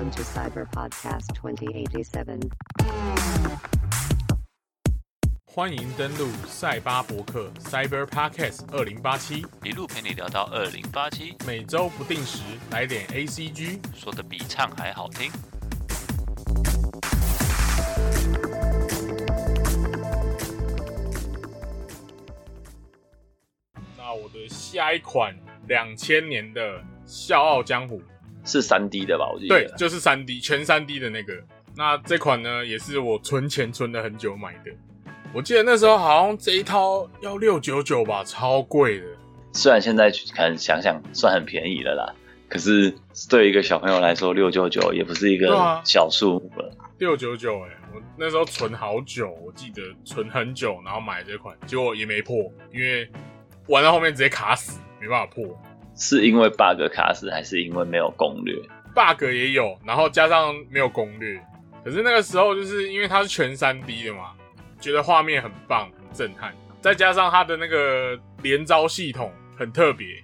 Welcome to Cyber Podcast 2087. 欢迎登录赛巴博客 Cyber Podcast 二零八七，一路陪你聊到二零八七，每周不定时来点 ACG。说的比唱还好听。那我的下一款两千年的《笑傲江湖》，是三 D 的吧？我记得。对，就是三 D 全三 D 的那个。那这款呢，也是我存钱存了很久买的。我记得那时候好像这一套要六九九吧，超贵的。虽然现在可能想想算很便宜了啦，可是对一个小朋友来说，六九九也不是一个小数目了。六九九哎，我那时候存好久，我记得存很久，然后买这款，结果也没破，因为玩到后面直接卡死，没办法破。是因为 bug 卡死，还是因为没有攻略？bug 也有，然后加上没有攻略。可是那个时候就是因为它是全三 D 的嘛，觉得画面很棒、很震撼，再加上它的那个连招系统很特别，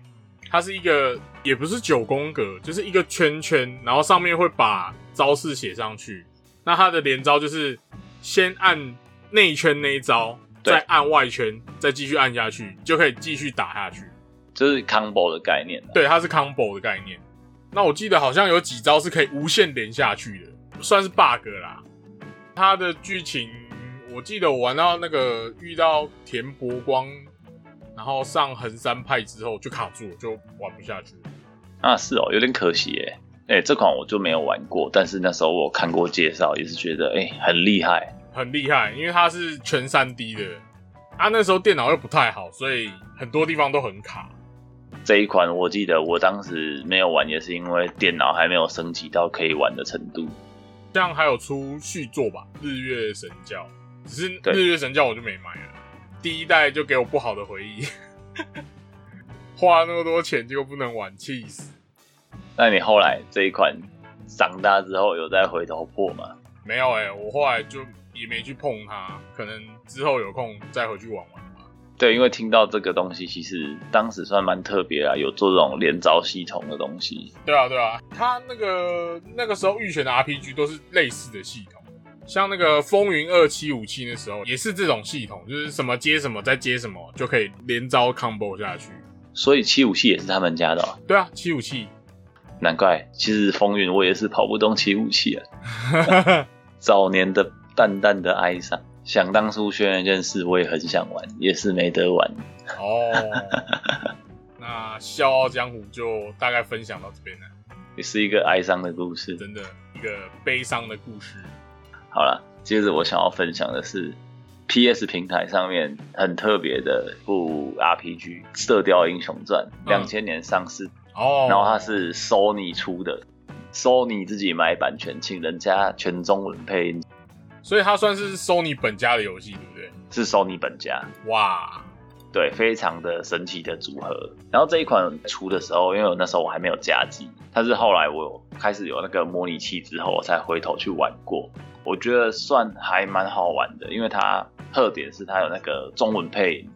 它是一个也不是九宫格，就是一个圈圈，然后上面会把招式写上去。那它的连招就是先按内圈那一招，再按外圈，再继续按下去，就可以继续打下去。就是 combo 的概念啦。对，它是 combo 的概念。那我记得好像有几招是可以无限连下去的，算是 bug 啦。它的剧情，我记得我玩到那个遇到田伯光，然后上横山派之后就卡住了，就玩不下去了。啊，是哦，有点可惜耶。哎、这款我就没有玩过，但是那时候我看过介绍，也是觉得哎、很厉害。很厉害，因为它是全三 D 的。啊，那时候电脑又不太好，所以很多地方都很卡。这一款我记得我当时没有玩，也是因为电脑还没有升级到可以玩的程度。这样还有出续作吧，《日月神教》，只是《日月神教》我就没买了。第一代就给我不好的回忆，花了那么多钱，结果不能玩，气死！那你后来这一款长大之后有再回头破吗？没有哎、我后来就也没去碰它，可能之后有空再回去玩玩吧。对，因为听到这个东西，其实当时算蛮特别啊，有做这种连招系统的东西。对啊，对啊，他那个那个时候预选的 RPG 都是类似的系统，像那个风云二七五七那时候也是这种系统，就是什么接什么再接什么就可以连招 combo 下去。所以七武器也是他们家的、哦，对啊，七五七，难怪。其实风云我也是跑不动七武器啊。早年的淡淡的哀伤，想当初轩辕剑士我也很想玩，也是没得玩。哦，那《笑傲江湖》就大概分享到这边了，也是一个哀伤的故事。真的一个悲伤的故事。好了，接着我想要分享的是 PS 平台上面很特别的一部 RPG《射雕英雄传》，嗯两千年上市，哦，然后它是 Sony 出的，Sony 自己买版权，请人家全中文配音，所以它算是 Sony 本家的游戏，对不对？是 Sony 本家。哇，对，非常的神奇的组合。然后这一款出的时候，因为我那时候我还没有加机，但是后来我有开始有那个模拟器之后，我才回头去玩过。我觉得算还蛮好玩的，因为它特点是它有那个中文配音，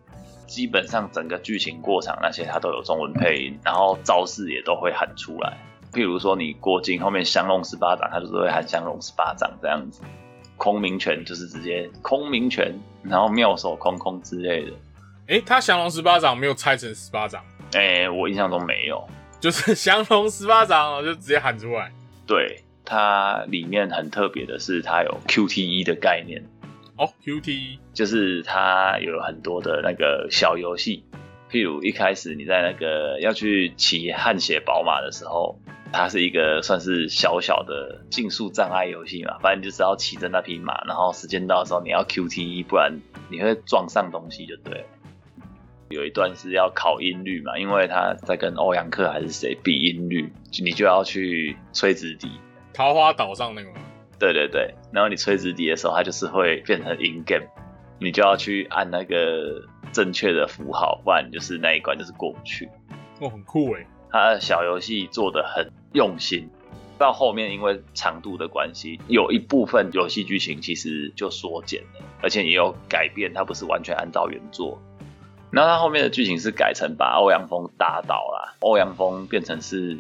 基本上整个剧情过场那些它都有中文配音，然后招式也都会喊出来。譬如说你过境后面降龙十八掌，它就是会喊降龙十八掌这样子。空明拳就是直接空明拳，然后妙手空空之类的。诶，他降龙十八掌没有拆成十八掌，哎、我印象中没有。就是 降龙十八掌，就直接喊出来。对，它里面很特别的是，它有 QTE 的概念，哦，QTE 就是它有很多的那个小游戏，譬如一开始你在那个要去骑汗血宝马的时候，它是一个算是小小的竞速障碍游戏嘛，反正就是要骑着那匹马，然后时间到的时候你要 QTE，不然你会撞上东西就对了。有一段是要考音律嘛，因为他在跟欧阳克还是谁比音律，你就要去吹直笛，桃花岛上那个吗？对对对，然后你吹直笛的时候，它就是会变成 in game，你就要去按那个正确的符号，不然就是那一关就是过不去。哦，很酷诶。它的小游戏做的很用心，到后面因为长度的关系，有一部分游戏剧情其实就缩减了，而且也有改变，它不是完全按照原作。然后它后面的剧情是改成把欧阳锋打倒啦，欧阳锋变成是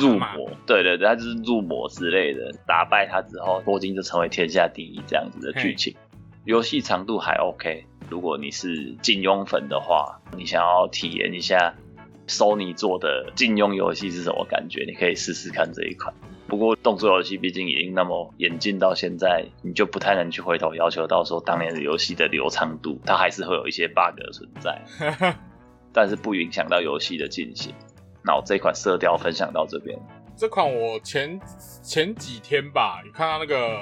入魔，对对对，他就是入魔之类的，打败他之后，郭靖就成为天下第一这样子的剧情。游戏长度还 OK，如果你是金庸粉的话，你想要体验一下 Sony 做的金庸游戏是什么感觉，你可以试试看这一款。不过动作游戏毕竟已经那么演进到现在，你就不太能去回头要求到说当年的游戏的流畅度，它还是会有一些 bug 的存在，但是不影响到游戏的进行。那我这款色调分享到这边，这款我前前几天吧，有看到那个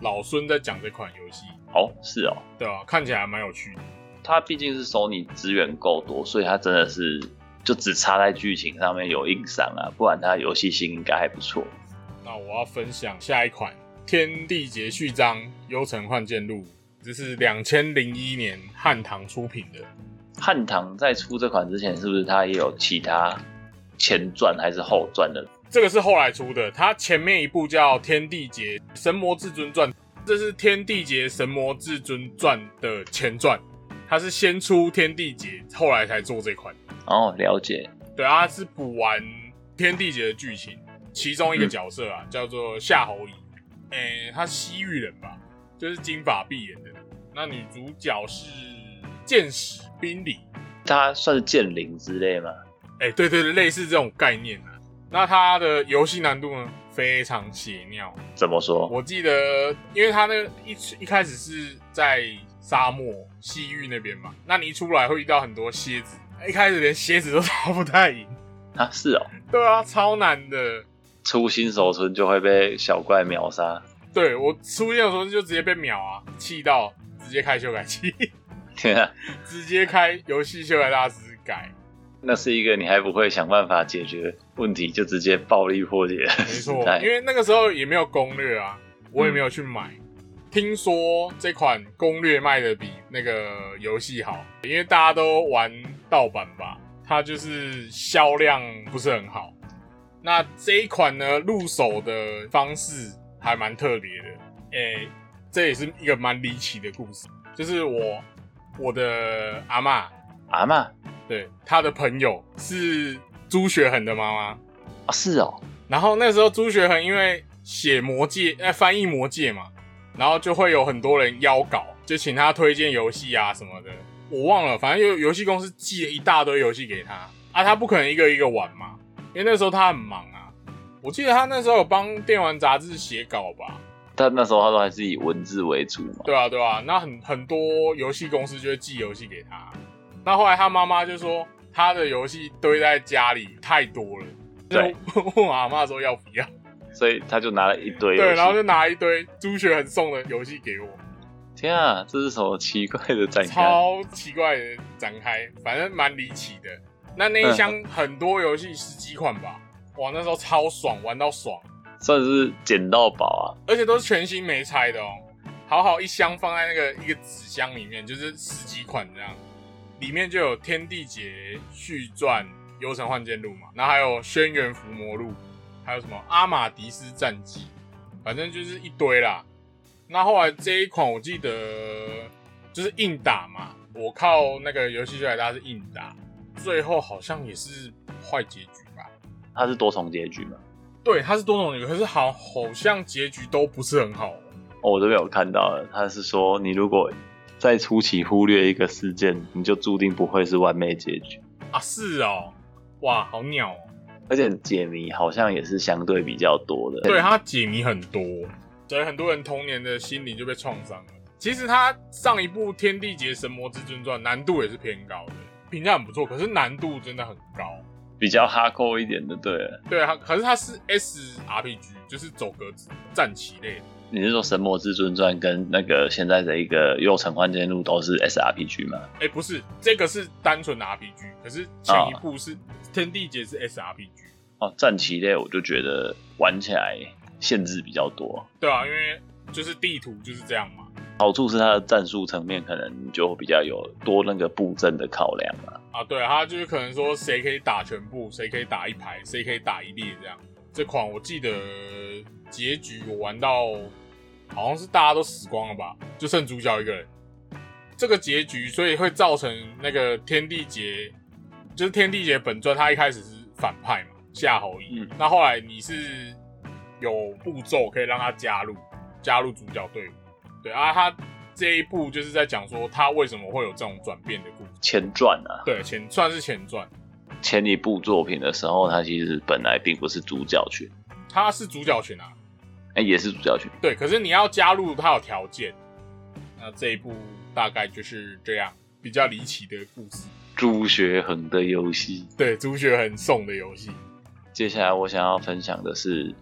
老孙在讲这款游戏，哦，是哦，对啊、看起来还蛮有趣的。它毕竟是 Sony 资源够多，所以它真的是就只差在剧情上面有硬伤啊，不然它游戏性应该还不错。那我要分享下一款《天地劫序章：幽城幻剑录》，这是两千零一年汉唐出品的。汉唐在出这款之前，是不是它也有其他前传还是后传的？这个是后来出的，它前面一部叫《天地劫神魔至尊传》，这是《天地劫神魔至尊传》的前传，它是先出《天地劫》，后来才做这款。哦，了解。对啊，它是补完《天地劫》的剧情，其中一个角色啊，叫做夏侯乙，诶、他西域人吧，就是金发碧眼的。那女主角是剑使宾里，她算是剑灵之类吗？哎、对对对，类似这种概念啊。那它的游戏难度呢，非常血尿。怎么说？我记得，因为他那个一一开始是在沙漠西域那边嘛，那你一出来会遇到很多蝎子，一开始连蝎子都打不太赢。啊，是哦，对啊，超难的。出新手村就会被小怪秒杀。对我出现的时候就直接被秒啊，气到直接开修改器，天啊，直接开游戏修改大师改。那是一个你还不会想办法解决问题，就直接暴力破解的没错，因。为那个时候也没有攻略啊，我也没有去买。听说这款攻略卖的比那个游戏好，因为大家都玩盗版吧，它就是销量不是很好。那这一款呢，入手的方式还蛮特别的，诶、这也是一个蛮离奇的故事，就是我我的阿嬷，阿嬷对他的朋友是朱学恒的妈妈，啊，是哦，然后那时候朱学恒因为写魔戒，呃，翻译魔戒嘛，然后就会有很多人邀稿，就请他推荐游戏啊什么的。我忘了，反正有游戏公司寄了一大堆游戏给他啊，他不可能一个一个玩嘛，因为那时候他很忙啊。我记得他那时候有帮电玩杂志写稿吧？但那时候他都还是以文字为主嘛。对啊，对啊，那很很多游戏公司就会寄游戏给他。那后来他妈妈就说他的游戏堆在家里太多了，对就问我阿妈说要不要。所以他就拿了一堆对，然后就拿一堆朱雪恒送的游戏给我，天啊，这是什么奇怪的展开？超奇怪的展开，反正蛮离奇的。那那一箱很多游戏十几款吧，哇，那时候超爽，玩到爽，算是捡到宝啊！而且都是全新没拆的哦。好好一箱放在那个一个纸箱里面，就是十几款这样，里面就有《天地劫续传》《幽城幻剑录》嘛，然后还有《轩辕伏魔录》，还有什么《阿玛迪斯战记》，反正就是一堆啦。那后来这一款我记得就是硬打嘛，我靠那个游戏修改大是硬打，最后好像也是坏结局吧？它是多重结局嘛？对，它是多重结局，可是好好像结局都不是很好。哦，我这边有看到了，他是说你如果在初期忽略一个事件，你就注定不会是完美结局。啊，是哦，哇，好鸟哦！而且解谜好像也是相对比较多的。对，他解谜很多，所以很多人童年的心灵就被创伤了。其实他上一部《天地劫神魔至尊传》难度也是偏高的，评价很不错，可是难度真的很高。比较哈扣一点的，对了。对啊，可是它是 S RPG，就是走格子战棋类的。你是说《神魔至尊传》跟那个现在的一个《幽城幻剑录》都是 SRPG 吗？哎，不是，这个是单纯的 RPG，可是前一部是《天地劫》是 SRPG。哦，战棋类我就觉得玩起来限制比较多，对啊，因为就是地图就是这样嘛。好处是它的战术层面可能就比较有多那个布阵的考量啊。啊，对，他就是可能说谁可以打全部，谁可以打一排，谁可以打一列这样。这款我记得结局我玩到好像是大家都死光了吧，就剩主角一个人。这个结局，所以会造成那个天地劫，就是天地劫本传，他一开始是反派嘛，夏侯乙。嗯那后来你是有步骤可以让他加入加入主角队伍，对啊，他这一部就是在讲说他为什么会有这种转变的故事。前传啊，对，前算是前传，前一部作品的时候，他其实本来并不是主角群，他是主角群啊，哎、也是主教群。对，可是你要加入他有条件。那这一部大概就是这样，比较离奇的故事。朱学恒的游戏。对，朱学恒送的游戏。接下来我想要分享的是《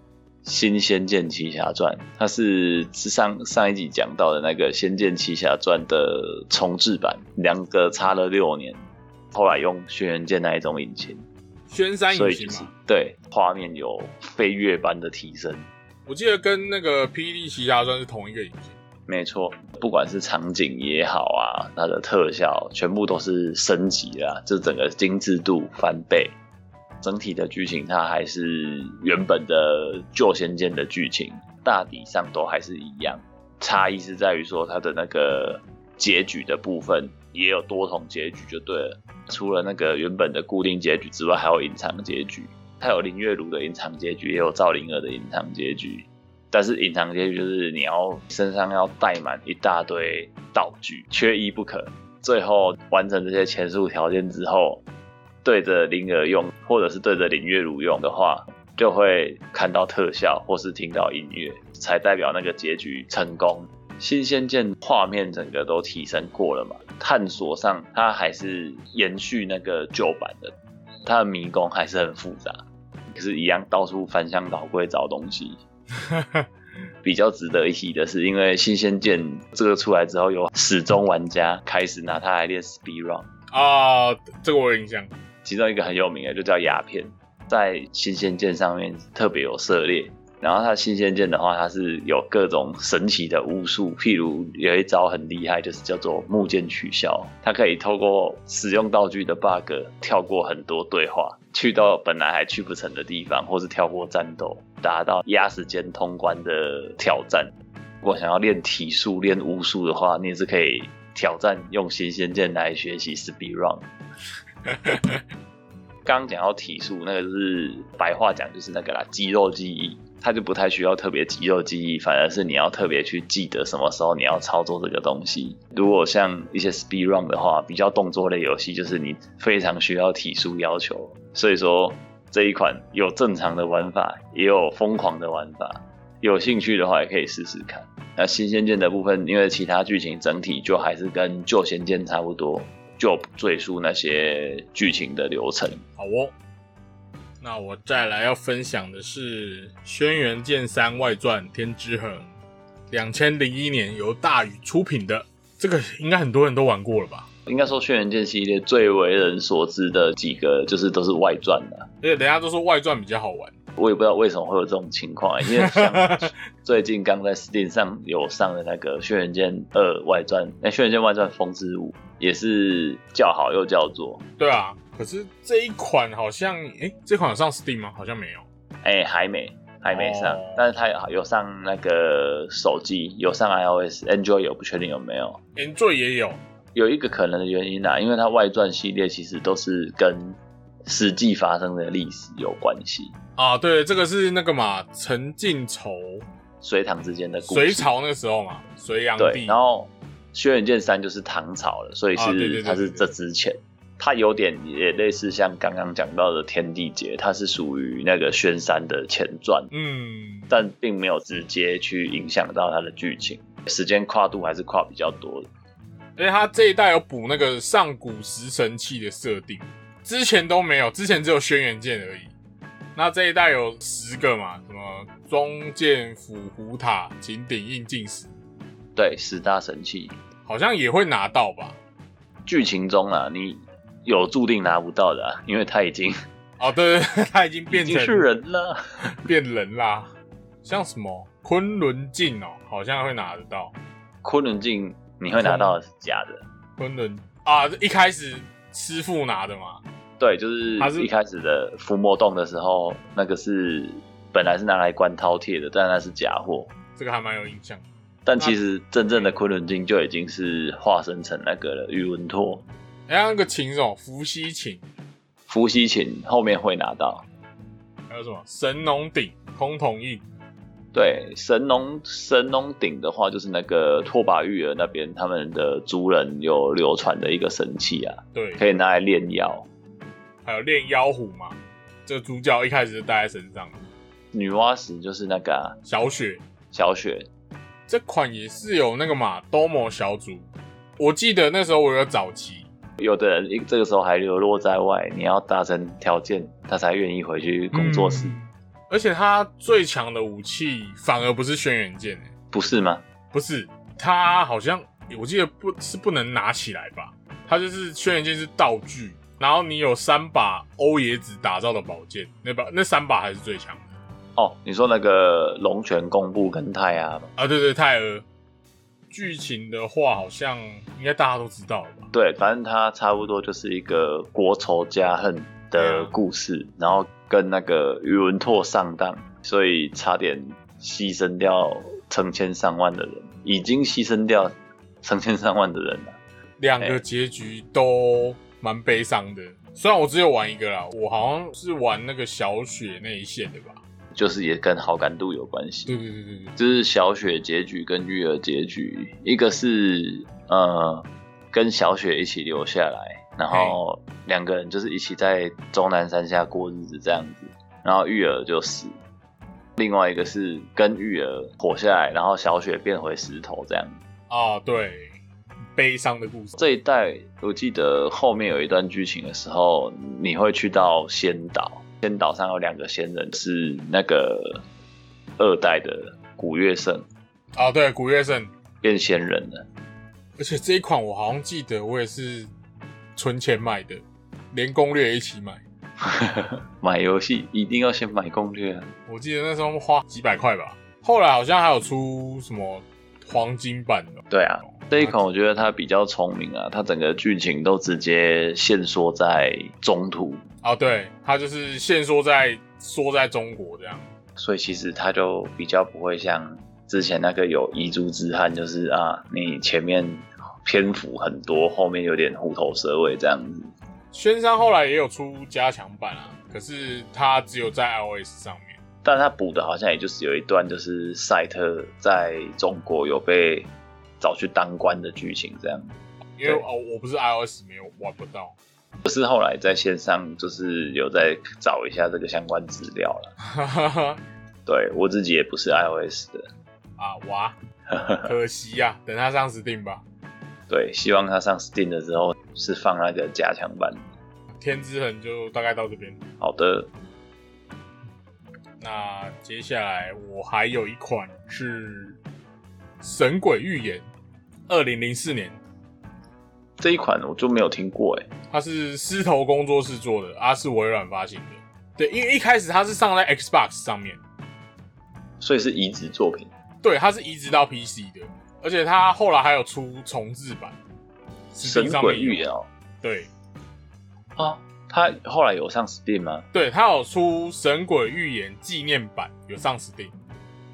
新仙剑奇侠传》，它是上上一集讲到的那个《仙剑奇侠传》的重置版，两个差了六年，后来用轩辕剑那一种引擎，轩山引擎嘛，对画面有飞跃般的提升。我记得跟那个《霹雳奇侠传》是同一个引擎。没错，不管是场景也好啊，它的特效全部都是升级了，这整个精致度翻倍。整体的剧情它还是原本的旧仙剑的剧情，大体上都还是一样，差异是在于说它的那个结局的部分也有多重结局就对了。除了那个原本的固定结局之外，还有隐藏结局。它有林月如的隐藏结局，也有赵灵儿的隐藏结局。但是隐藏结局就是你要身上要带满一大堆道具，缺一不可。最后完成这些前述条件之后，对着灵儿用，或者是对着林月如用的话，就会看到特效或是听到音乐，才代表那个结局成功。新仙剑画面整个都提升过了嘛，探索上它还是延续那个旧版的，它的迷宫还是很复杂，可是一样到处翻箱倒柜找东西。比较值得一提的是，因为新鲜剑这个出来之后，有始终玩家开始拿它来练 speed run，啊，这个我有印象。其中一个很有名的就叫鸦片，在新仙剑上面特别有涉猎。然后它新仙剑的话，它是有各种神奇的巫术，譬如有一招很厉害，就是叫做木剑取消，它可以透过使用道具的 bug 跳过很多对话，去到本来还去不成的地方，或是跳过战斗，达到压时间通关的挑战。如果想要练体术、练巫术的话，你也是可以挑战用新仙剑来学习 speed run。刚 刚讲到体术，那个是白话讲就是那个啦，肌肉记忆，它就不太需要特别肌肉记忆，反而是你要特别去记得什么时候你要操作这个东西。如果像一些 speed run 的话，比较动作类游戏，就是你非常需要体术要求，所以说这一款有正常的玩法，也有疯狂的玩法。有兴趣的话，也可以试试看。那新仙剑的部分，因为其他剧情整体就还是跟旧仙剑差不多，就不赘述那些剧情的流程。好哦，那我再来要分享的是《轩辕剑三外传：天之痕》，两千零一年由大宇出品的，这个应该很多人都玩过了吧？应该说，轩辕剑系列最为人所知的几个，就是都是外传的。而且人家都说外传比较好玩。我也不知道为什么会有这种情况、因为像 最近刚在 Steam 上有上的那个《轩辕剑二外传》，那《轩辕剑外传：风之舞》也是叫好又叫座，对啊，可是这一款好像，诶、这款有上 Steam 吗？好像没有。哎、还没还没上，哦但是它有上那个手机，有上 iOS，Android 有不确定有没有。Android 也有，有一个可能的原因啊，因为它外传系列其实都是跟实际发生的历史有关系，啊，对，这个是那个嘛，陈靖仇隋唐之间的故事。隋朝那个时候嘛，隋炀对，帝然后轩辕剑三就是唐朝了，所以是它是这之前，它有点也类似像刚刚讲到的天地劫，它是属于那个宣山的前传，嗯，但并没有直接去影响到它的剧情，时间跨度还是跨比较多的。而且它这一代有补那个上古十神器的设定，之前都没有，之前只有轩辕剑而已。那这一代有十个嘛，什么中剑斧虎塔擎鼎印进石，对，十大神器，好像也会拿到吧？剧情中啊，你有注定拿不到的、啊，因为他已经哦，对对对，他已经变成经是人了。变人啦，像什么昆仑镜哦，好像会拿得到。昆仑镜你会拿到的是假的，昆仑啊，一开始师傅拿的嘛，对，就是它是一开始的伏魔洞的时候，那个是本来是拿来关饕餮的，但那是假货。这个还蛮有印象。但其实真正的昆仑镜就已经是化身成那个了，宇文拓、哎、那个琴是什么？伏羲琴伏羲琴后面会拿到，还有什么神农鼎、空统印，对，神农神农鼎的话，就是那个拓跋玉儿那边他们的族人有流传的一个神器啊，对，可以拿来炼药。还有炼妖虎嘛，这个主角一开始就带在身上。女娲石就是那个、啊、小雪小雪，这款也是有那个嘛，Domo 小组，我记得那时候我有早期，有的人这个时候还流落在外，你要达成条件，他才愿意回去工作室，嗯而且他最强的武器反而不是轩辕剑、欸，不是吗？不是，他好像我记得不是不能拿起来吧？他就是轩辕剑是道具，然后你有三把欧冶子打造的宝剑，那把那三把还是最强的哦，你说那个龙泉公布跟泰阿吗？啊！对对，泰尔。剧情的话，好像应该大家都知道了吧？对，反正它差不多就是一个国仇家恨的啊故事，然后跟那个宇文拓上当，所以差点牺牲掉成千上万的人，已经牺牲掉成千上万的人了。两个结局都蛮悲伤的。虽然我只有玩一个啦，我好像是玩那个小雪那一线的吧？就是也跟好感度有关系。对对对对对，就是小雪结局跟玉儿结局，一个是呃跟小雪一起留下来，然后两个人就是一起在终南山下过日子这样子，然后玉儿就死。另外一个是跟玉儿活下来，然后小雪变回石头这样。啊，对，悲伤的故事。这一代我记得后面有一段剧情的时候，你会去到仙岛，仙岛上有两个仙人是那个二代的古月圣啊，对，古月圣，变仙人了。而且这一款我好像记得我也是存钱买的，连攻略也一起买。买游戏一定要先买攻略啊！我记得那时候花几百块吧，后来好像还有出什么黄金版的。对啊，这一款我觉得它比较聪明啊，它整个剧情都直接限缩在中途，啊，对，它就是限缩在缩在中国这样。所以其实它就比较不会像之前那个有遗珠之憾，就是啊，你前面篇幅很多，后面有点虎头蛇尾这样子。轩山后来也有出加强版啊，可是它只有在 iOS 上面。但他补的好像也就是有一段，就是赛特在中国有被找去当官的剧情这样。因为哦，我不是 iOS 没有玩不到。可是后来在线上就是有在找一下这个相关资料了。对我自己也不是 iOS 的，啊哇，可惜呀、等他上 Steam 吧。对，希望他上 Steam 的时候是放那个加强版。天之痕就大概到这边。好的，那接下来我还有一款是《神鬼预言》，二零零四年，这一款我就没有听过哎。它是狮头工作室做的，啊是微软发行的。对，因为一开始它是上在 Xbox 上面，所以是移植作品。对，它是移植到 PC 的，而且它后来还有出重置版。神鬼预言哦，对啊，它后来有上 Steam 吗？对，他有出《神鬼预言》纪念版，有上 Steam。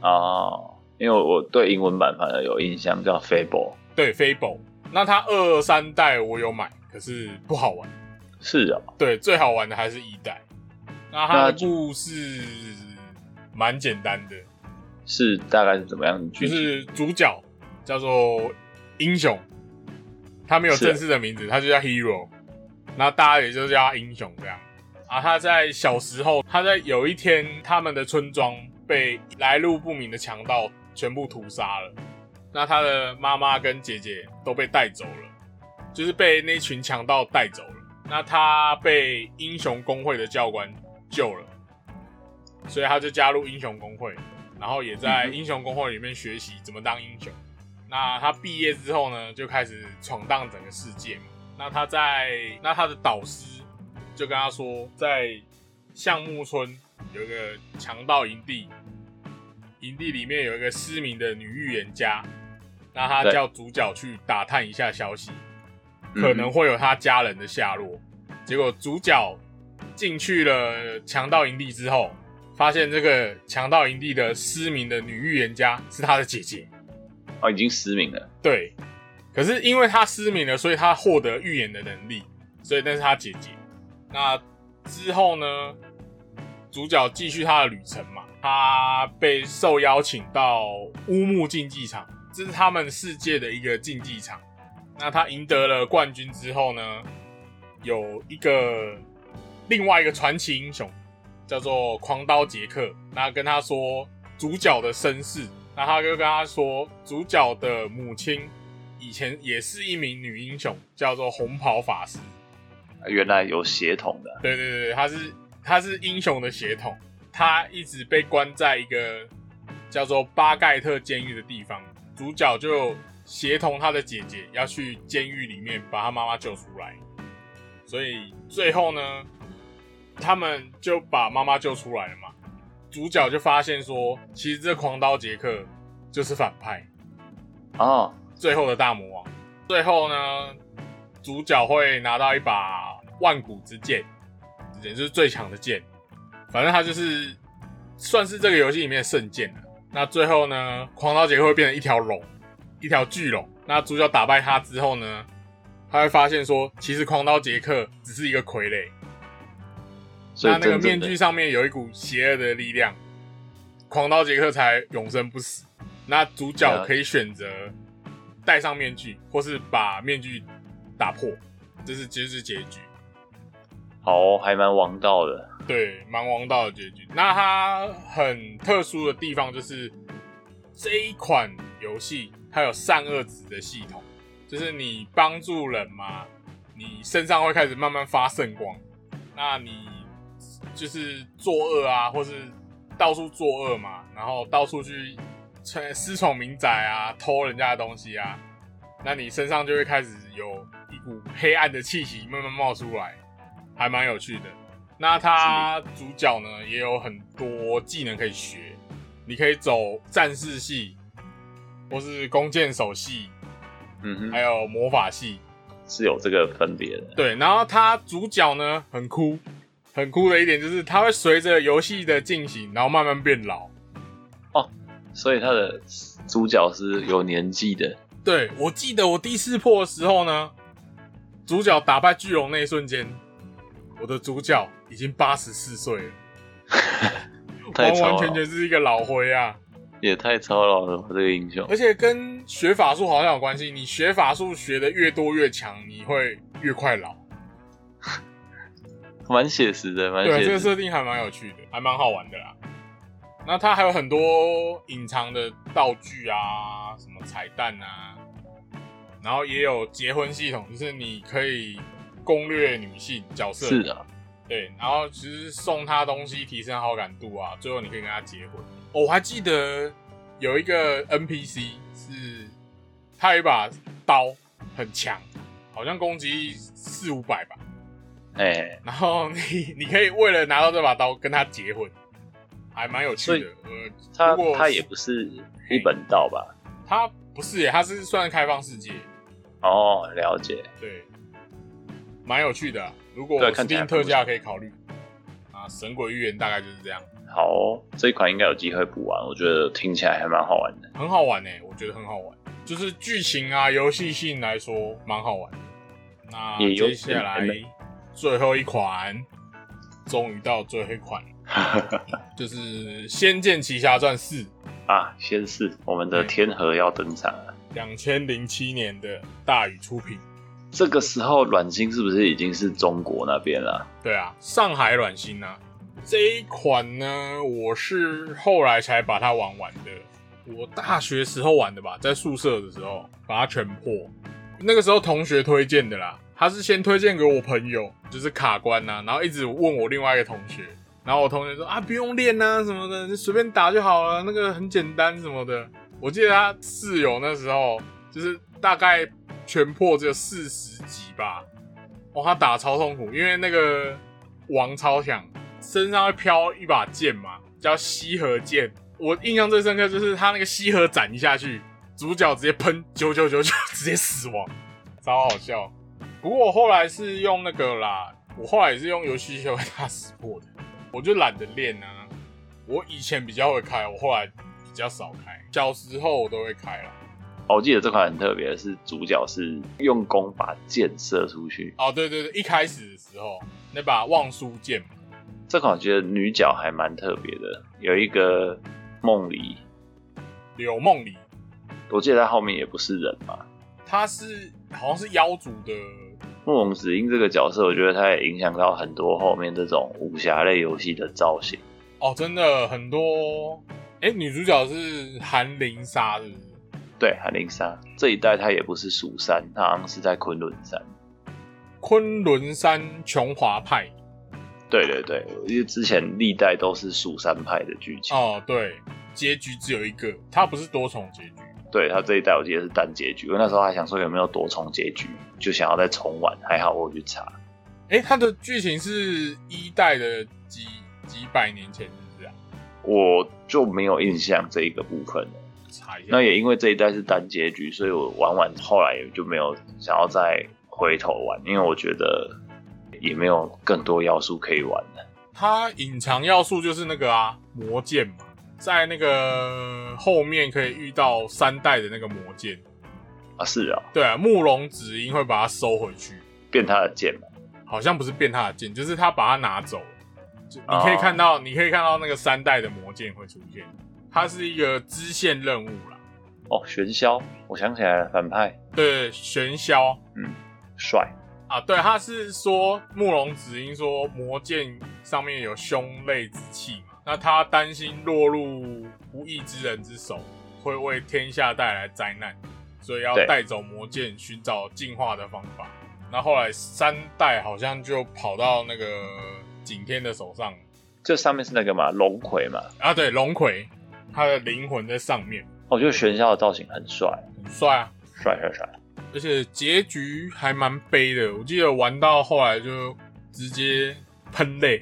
哦，因为我对英文版反而有印象，叫 Fable。对，Fable。那它二三代我有买，可是不好玩。是啊，对，最好玩的还是一代。那它的故事蛮简单的，是大概是怎么样的就？是主角叫做英雄，他没有正式的名字，他就叫 Hero，那大家也就叫他英雄这样。啊，他在小时候，他在有一天，他们的村庄被来路不明的强盗全部屠杀了，那他的妈妈跟姐姐都被带走了，就是被那群强盗带走了。那他被英雄工会的教官救了，所以他就加入英雄工会，然后也在英雄工会里面学习怎么当英雄。那他毕业之后呢，就开始闯荡整个世界嘛。那他在那他的导师就跟他说，在橡木村有一个强盗营地，营地里面有一个失明的女预言家，那他叫主角去打探一下消息，嗯可能会有他家人的下落。结果主角进去了强盗营地之后，发现这个强盗营地的失明的女预言家是他的姐姐。哦，已经失明了。对，可是因为他失明了，所以他获得预言的能力，所以那是他姐姐。那之后呢，主角继续他的旅程嘛，他被受邀请到乌木竞技场，这是他们世界的一个竞技场。那他赢得了冠军之后呢，有一个另外一个传奇英雄叫做狂刀杰克，那跟他说主角的身世，那他就跟他说主角的母亲以前也是一名女英雄，叫做红袍法师。原来有血统的，对对对，她是她是英雄的血统，她一直被关在一个叫做巴盖特监狱的地方，主角就协同他的姐姐要去监狱里面把他妈妈救出来，所以最后呢，他们就把妈妈救出来了嘛。主角就发现说，其实这狂刀杰克就是反派，哦，最后的大魔王。最后呢，主角会拿到一把万古之剑，也就是最强的剑。反正他就是算是这个游戏里面的圣剑了。那最后呢，狂刀杰克会变成一条龙，一条巨龙。那主角打败他之后呢，他会发现说，其实狂刀杰克只是一个傀儡。那那个面具上面有一股邪恶的力量，狂刀杰克才永生不死。那主角可以选择戴上面具，或是把面具打破，这是这是结局。好，还蛮王道的。对，蛮王道的结局。那它很特殊的地方就是这一款游戏它有善恶值的系统，就是你帮助人嘛，你身上会开始慢慢发圣光。那你就是作恶啊，或是到处作恶嘛，然后到处去私私闯民宅啊，偷人家的东西啊，那你身上就会开始有一股黑暗的气息慢慢冒出来，还蛮有趣的。那它主角呢也有很多技能可以学，你可以走战士系，或是弓箭手系，嗯哼，还有魔法系。是有这个分别的。对，然后他主角呢很酷，很酷的一点就是他会随着游戏的进行，然后慢慢变老。所以他的主角是有年纪的。对我记得我第四破的时候呢，主角打败巨龙那一瞬间，我的主角已经八十四岁了，完完全全是一个老灰啊！也太操劳了吧，这个英雄。而且跟学法术好像有关系，你学法术学的越多越强，你会越快老。蛮写实的，蛮对，这个。设定还蛮有趣的，还蛮好玩的啦。那它还有很多隐藏的道具啊，什么彩蛋啊，然后也有结婚系统，就是你可以攻略女性角色。是的，对，然后其实送她东西提升好感度啊，最后你可以跟她结婚。哦我还记得有一个 NPC 是，他有一把刀很强，好像攻击力四五百吧。哎、然后你 你可以为了拿到这把刀跟他结婚，还蛮有趣的。呃，他如果他也不是一本道吧？它不是耶，它是算开放世界，哦，了解。对，蛮有趣的啊、如果对看起来 Steam 特价可以考虑啊，《神鬼预言》大概就是这样，好哦、这一款应该有机会补完，我觉得听起来还蛮好玩的。很好玩呢，我觉得很好玩，就是剧情啊、游戏性来说蛮好玩的。那接下来最后一款，终于到最后一款，就是《仙剑奇侠传四》。啊，仙四我们的天河要登场了。两千零七年的大宇出品。这个时候，软星是不是已经是中国那边了？对啊，上海软星啊，这一款呢，我是后来才把它玩完的。我大学时候玩的吧，在宿舍的时候把它全破。那个时候同学推荐的啦，他是先推荐给我朋友，就是卡关呐、然后一直问我另外一个同学，然后我同学说啊，不用练呐、什么的，你随便打就好了，那个很简单什么的。我记得他室友那时候就是大概全破只有四十级吧，哦，他打超痛苦，因为那个王超强，身上会飘一把剑嘛，叫西河剑。我印象最深刻就是他那个西河斩下去，主角直接喷九九九九，直接死亡，超好笑。不过我后来是用那个啦，我后来也是用游戏修大师破的，我就懒得练啊。我以前比较会开，我后来比较少开，小时候我都会开了。哦，我记得这款很特别，是主角是用弓把箭射出去。哦，对对对，一开始的时候那把望舒剑嘛，这款我觉得女角还蛮特别的，有一个梦里，柳梦里，我记得她后面也不是人嘛。他是好像是妖族的，慕容子英这个角色，我觉得他也影响到很多后面这种武侠类游戏的造型。哦，真的很多。哎，女主角是韩灵莎，是不是？对，韩灵莎这一代她也不是蜀山，她好像是在昆仑山。昆仑山琼华派。对对对，因为之前历代都是蜀山派的剧情。哦，对，结局只有一个，它不是多重结局。对他这一代我记得是单结局，我那时候还想说有没有多重结局，就想要再重玩，还好我去查。哎，它的剧情是一代的几几百年前，是不是啊？我就没有印象这一个部分了。查一下。那也因为这一代是单结局，所以我玩完后来也就没有想要再回头玩，因为我觉得也没有更多要素可以玩了。它隐藏要素就是那个啊，魔剑嘛。在那个后面可以遇到三代的那个魔剑啊，是啊，对啊，慕容紫英会把它收回去，变他的剑嘛？好像不是变他的剑，就是他把它拿走。就你可以看到，你可以看到那个三代的魔剑会出现，它是一个支线任务啦。哦，玄霄，我想起来了，反派。对，玄霄，嗯，帅啊。对，他是说慕容紫英说魔剑上面有凶类之气。那他担心落入不义之人之手，会为天下带来灾难，所以要带走魔剑，寻找进化的方法。那后来三代好像就跑到那个景天的手上，这上面是那个嘛龙葵嘛？啊，对，龙葵，他的灵魂在上面。我觉得玄霄的造型很帅，很帅啊，帅帅帅！而且结局还蛮悲的，我记得玩到后来就直接。喷泪，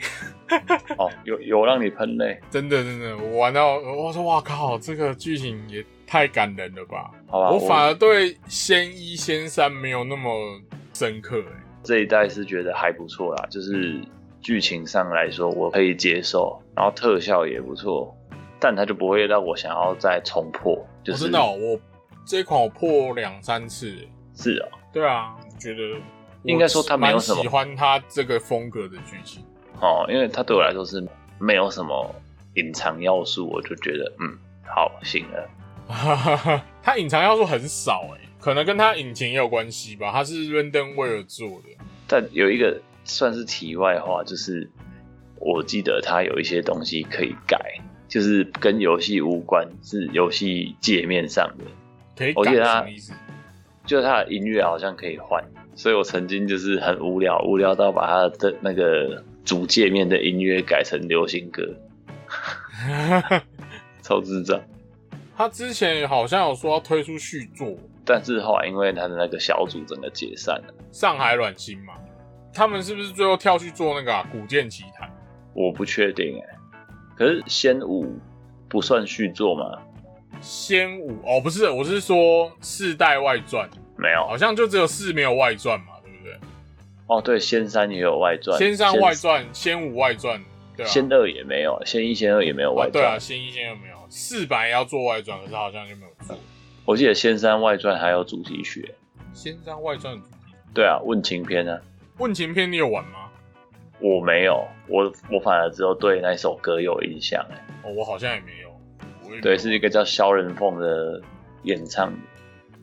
哦，有有让你喷泪，真的真的，我玩到我说哇靠，这个剧情也太感人了吧！好吧，我反而对仙一仙三没有那么深刻哎。这一代是觉得还不错啦，就是剧情上来说我可以接受，然后特效也不错，但它就不会让我想要再重破。就是真的，我这一款我破两三次，是啊，对啊，觉得。应该说他没有什么喜欢他这个风格的剧情哦，因为他对我来说是没有什么隐藏要素，我就觉得嗯，好行了。他隐藏要素很少哎，可能跟他引擎也有关系吧。他是 Randomware 做的，但有一个算是题外话，就是我记得他有一些东西可以改，就是跟游戏无关，是游戏界面上的。可以改什么意思？就是他的音乐好像可以换。所以我曾经就是很无聊，无聊到把他的那个主界面的音乐改成流行歌，超智障。他之前好像有说要推出续作，但是后来因为他的那个小组整个解散了。上海软星嘛，他们是不是最后跳去做那个《古剑奇谭》？我不确定哎。可是仙武不算续作吗？仙武哦，不是，我是说世代外传。没有，好像就只有四没有外传嘛，对不对？哦，对，仙三也有外传，仙三外传，仙五外传，对啊，仙二也没有，仙一、仙二也没有外传，对啊，仙一、仙二没有，四百要做外传，可是好像就没有做。我记得仙三外传还有主题曲，仙三外传主题，对啊，问情篇啊，问情篇你有玩吗？我没有，我我反而只有对那首歌有印象，哎，哦，我好像也没有，对，是一个叫萧仁凤的演唱。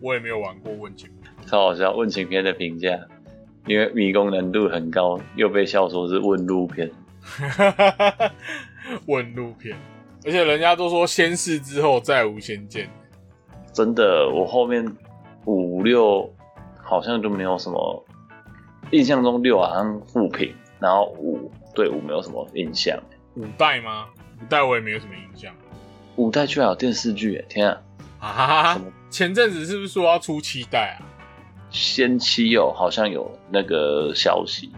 我也没有玩过问情篇，超好笑。问情篇的评价，因为迷宫难度很高，又被笑说是问路篇。问路篇，而且人家都说先试之后再无先见。真的，我后面五六好像就没有什么印象中六好像负评，然后五对五没有什么印象。五代吗？五代我也没有什么印象。五代居然有电视剧，天啊！啊！前阵子是不是说要出七代啊？先期有好像有那个消息，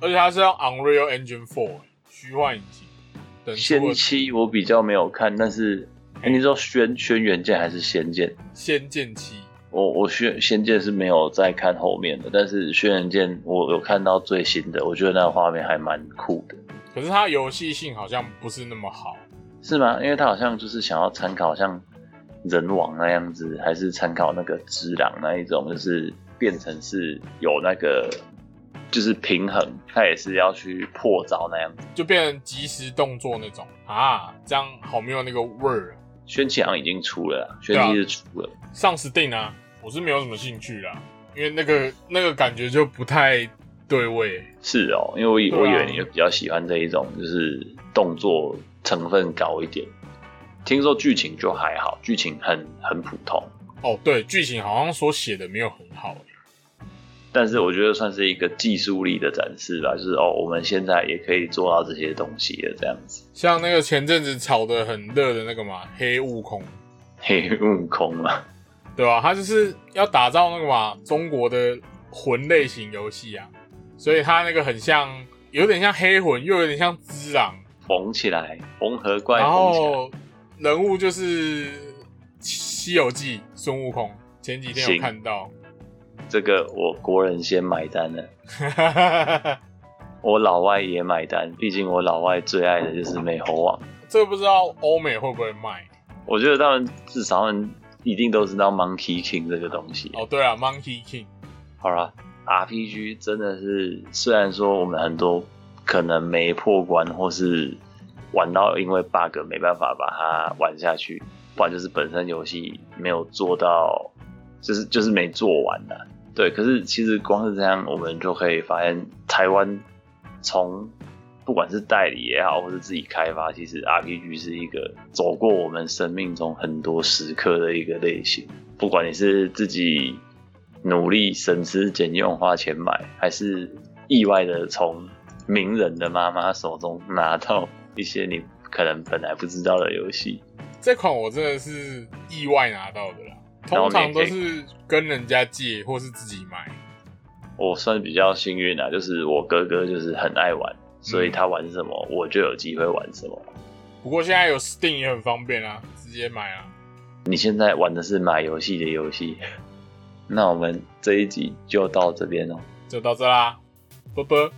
而且它是用 Unreal Engine Four 虚幻引擎。先期我比较没有看，但是你说轩轩辕剑还是仙剑？仙剑七。我我轩仙剑是没有再看后面的，但是轩辕剑我有看到最新的，我觉得那个画面还蛮酷的。可是它游戏性好像不是那么好，是吗？因为它好像就是想要参考像。人王那样子，还是参考那个之狼那一种，就是变成是有那个就是平衡，他也是要去破招那样子。就变成即时动作那种啊，这样好没有那个味儿。轩奇好像已经出了啦，轩对啊奇是出了，上 Steam 啊，我是没有什么兴趣啦，因为那个那个感觉就不太对味。是哦，因为我以、啊我以为你比较喜欢这一种，就是动作成分高一点。听说剧情就还好，剧情很很普通，哦，对，剧情好像说写的没有很好。但是我觉得算是一个技术力的展示吧，就是哦，我们现在也可以做到这些东西了，这样子。像那个前阵子炒得很热的那个嘛，黑悟空，黑悟空嘛，对吧、他就是要打造那个嘛中国的魂类型游戏啊，所以他那个很像，有点像黑魂，又有点像之狼，缝起来，缝合怪然。后人物就是《西游记》孙悟空，前几天有看到，这个我国人先买单了，我老外也买单，毕竟我老外最爱的就是美猴王。这个不知道欧美会不会卖我觉得他们至少他们一定都知道 Monkey King 这个东西。哦。对啊，Monkey King，好了，RPG 真的是，虽然说我们很多可能没破关，或是玩到因为 bug 没办法把它玩下去，不然就是本身游戏没有做到，就是就是没做完呐、对，可是其实光是这样，我们就可以发现台湾从不管是代理也好，或是自己开发，其实 RPG 是一个走过我们生命中很多时刻的一个类型。不管你是自己努力省吃俭用花钱买，还是意外的从名人的妈妈手中拿到一些你可能本来不知道的游戏，这款我真的是意外拿到的啦，通常都是跟人家借或是自己买。我算比较幸运啊，就是我哥哥就是很爱玩，所以他玩什么我就有机会玩什么。不过现在有 Steam 也很方便啊，直接买啊。你现在玩的是买游戏的游戏，那我们这一集就到这边哦。就到这啦，啵啵。